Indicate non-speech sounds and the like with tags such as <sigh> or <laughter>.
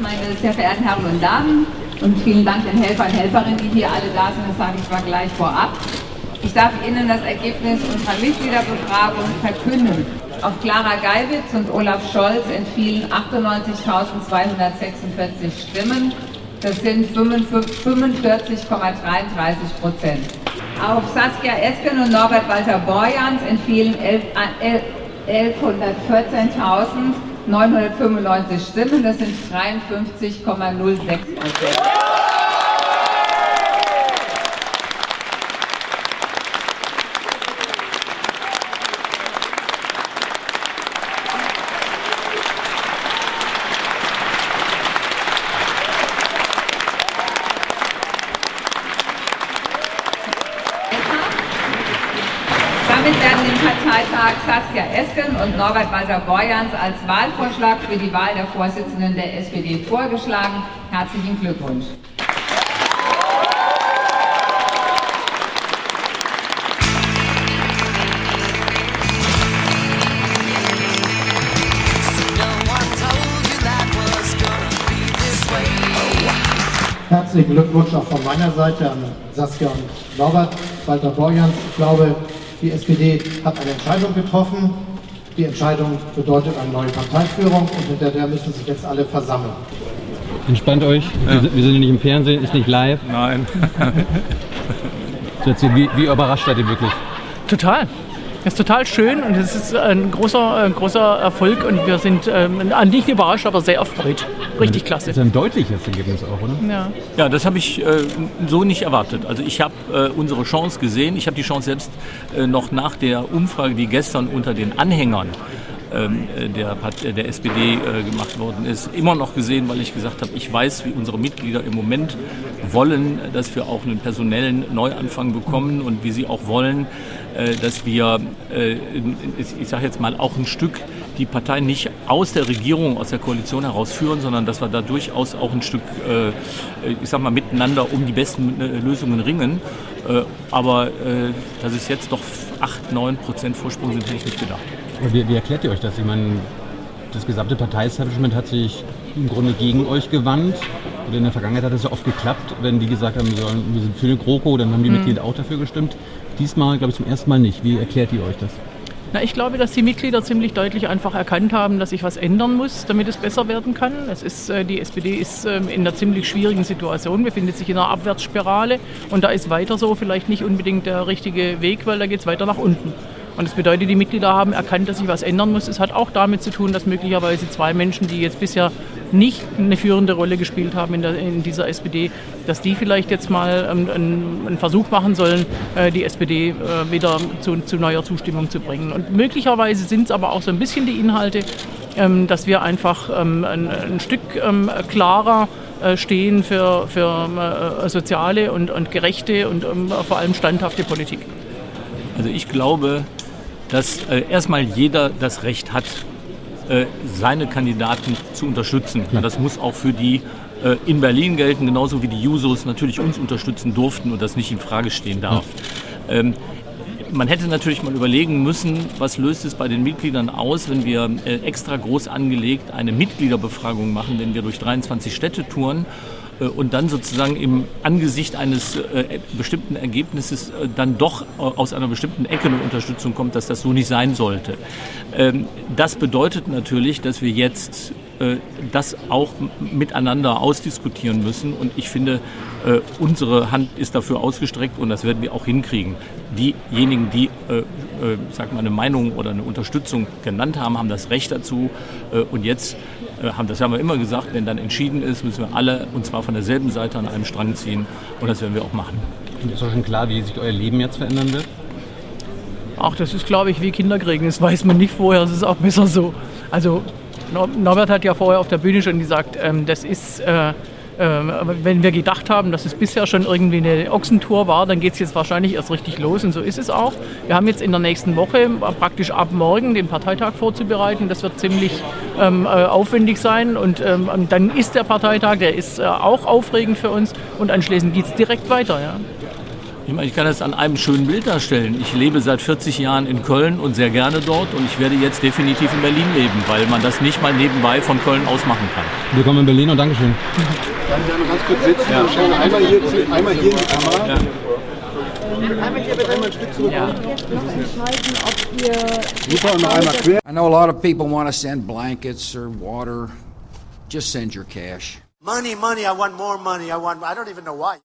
meine sehr verehrten Herren und Damen. Und vielen Dank den Helfern und Helferinnen, die hier alle da sind. Das sage ich mal gleich vorab. Ich darf Ihnen das Ergebnis unserer Mitgliederbefragung verkünden. Auf Clara Geiwitz und Olaf Scholz entfielen 98.246 Stimmen. Das sind 45,33 Prozent. Auf Saskia Esken und Norbert Walter Borjans entfielen 11.114.995 Stimmen. Das sind 53,06 Prozent. Saskia Esken und Norbert Walter-Borjans als Wahlvorschlag für die Wahl der Vorsitzenden der SPD vorgeschlagen. Herzlichen Glückwunsch. Herzlichen Glückwunsch auch von meiner Seite an Saskia und Norbert Walter Borjans. Ich glaube, die SPD hat eine Entscheidung getroffen. Die Entscheidung bedeutet eine neue Parteiführung und hinter der müssen sich jetzt alle versammeln. Entspannt euch. Ja. Wir sind nicht im Fernsehen, ist nicht live. Nein. <laughs> wie, wie überrascht seid ihr wirklich? Total. Das ist total schön und es ist ein großer, ein großer Erfolg und wir sind ähm, nicht überrascht, aber sehr erfreut. Richtig klasse. Das ist ein deutliches Ergebnis auch, oder? Ja, ja das habe ich äh, so nicht erwartet. Also ich habe äh, unsere Chance gesehen. Ich habe die Chance selbst äh, noch nach der Umfrage, die gestern unter den Anhängern ähm, der, der SPD äh, gemacht worden ist, immer noch gesehen, weil ich gesagt habe, ich weiß, wie unsere Mitglieder im Moment wollen, dass wir auch einen personellen Neuanfang bekommen und wie sie auch wollen, äh, dass wir, äh, ich sage jetzt mal, auch ein Stück die Partei nicht aus der Regierung, aus der Koalition herausführen, sondern dass wir da durchaus auch ein Stück, ich sag mal, miteinander um die besten Lösungen ringen. Aber dass es jetzt doch 8, 9 Prozent Vorsprung sind, hätte ich nicht gedacht. Wie, wie erklärt ihr euch das? Ich meine, das gesamte Parteiestablishment hat sich im Grunde gegen euch gewandt. Und in der Vergangenheit hat es ja oft geklappt, wenn die gesagt haben, wir, sollen, wir sind für eine GroKo, dann haben die mhm. Mitglieder auch dafür gestimmt. Diesmal, glaube ich, zum ersten Mal nicht. Wie erklärt ihr euch das? Na, ich glaube, dass die Mitglieder ziemlich deutlich einfach erkannt haben, dass sich was ändern muss, damit es besser werden kann. Es ist, äh, die SPD ist äh, in einer ziemlich schwierigen Situation, befindet sich in einer Abwärtsspirale und da ist weiter so vielleicht nicht unbedingt der richtige Weg, weil da geht es weiter nach unten. Und das bedeutet, die Mitglieder haben erkannt, dass sich was ändern muss. Es hat auch damit zu tun, dass möglicherweise zwei Menschen, die jetzt bisher nicht eine führende Rolle gespielt haben in, der, in dieser SPD, dass die vielleicht jetzt mal ähm, einen, einen, Versuch machen sollen, äh, die SPD äh, wieder zu, zu, neuer Zustimmung zu bringen. Und möglicherweise sind es aber auch so ein bisschen die Inhalte, ähm, dass wir einfach ähm, ein, ein, Stück ähm, klarer äh, stehen für, für äh, soziale und, und gerechte und ähm, vor allem standhafte Politik. Also ich glaube, dass äh, erstmal jeder das Recht hat, äh, seine Kandidaten zu unterstützen. Ja. Das muss auch für die äh, in Berlin gelten, genauso wie die Jusos natürlich uns unterstützen durften und das nicht in Frage stehen darf. Ähm, man hätte natürlich mal überlegen müssen, was löst es bei den Mitgliedern aus, wenn wir äh, extra groß angelegt eine Mitgliederbefragung machen, wenn wir durch 23 Städte touren und dann sozusagen im Angesicht eines äh, bestimmten Ergebnisses äh, dann doch aus einer bestimmten Ecke eine Unterstützung kommt, dass das so nicht sein sollte. Ähm, das bedeutet natürlich, dass wir jetzt das auch miteinander ausdiskutieren müssen. Und ich finde, unsere Hand ist dafür ausgestreckt und das werden wir auch hinkriegen. Diejenigen, die, äh, sag mal, eine Meinung oder eine Unterstützung genannt haben, haben das Recht dazu. und jetzt äh, haben, das haben wir immer gesagt, wenn dann entschieden ist, müssen wir alle, und zwar von derselben Seite an einem Strang ziehen. Und das werden wir auch machen. Und ist auch schon klar, wie sich euer Leben jetzt verändern wird? Ach, das ist, glaube ich, wie Kinderkriegen. Das weiß man nicht vorher, das ist auch besser so. Also Norbert hat ja vorher auf der Bühne schon gesagt, ähm, das ist... Äh, wenn wir gedacht haben, dass es bisher schon irgendwie eine Ochsentour war, dann geht es jetzt wahrscheinlich erst richtig los und so ist es auch. Wir haben jetzt in der nächsten Woche praktisch ab morgen den Parteitag vorzubereiten. Das wird ziemlich ähm, äh, aufwendig sein und ähm, dann ist der Parteitag, der ist äh, auch aufregend für uns und anschließend geht es direkt weiter. Ja. Ich meine, ich kann das an einem schönen Bild darstellen. Ich lebe seit 40 Jahren in Köln und sehr gerne dort und ich werde jetzt definitiv in Berlin leben, weil man das nicht mal nebenbei von Köln aus machen kann. Willkommen in Berlin und Dankeschön. <laughs> Dann gerne ganz kurz sitzen. Ja. Schauen einmal hier, einmal hier in die Kamera. Ja. Einmal ein Stück zurück. Ja. Super, und noch einmal quer. I know a lot of people want to send blankets or water. Just send your cash. Money, money, I want more money. I want, I don't even know why.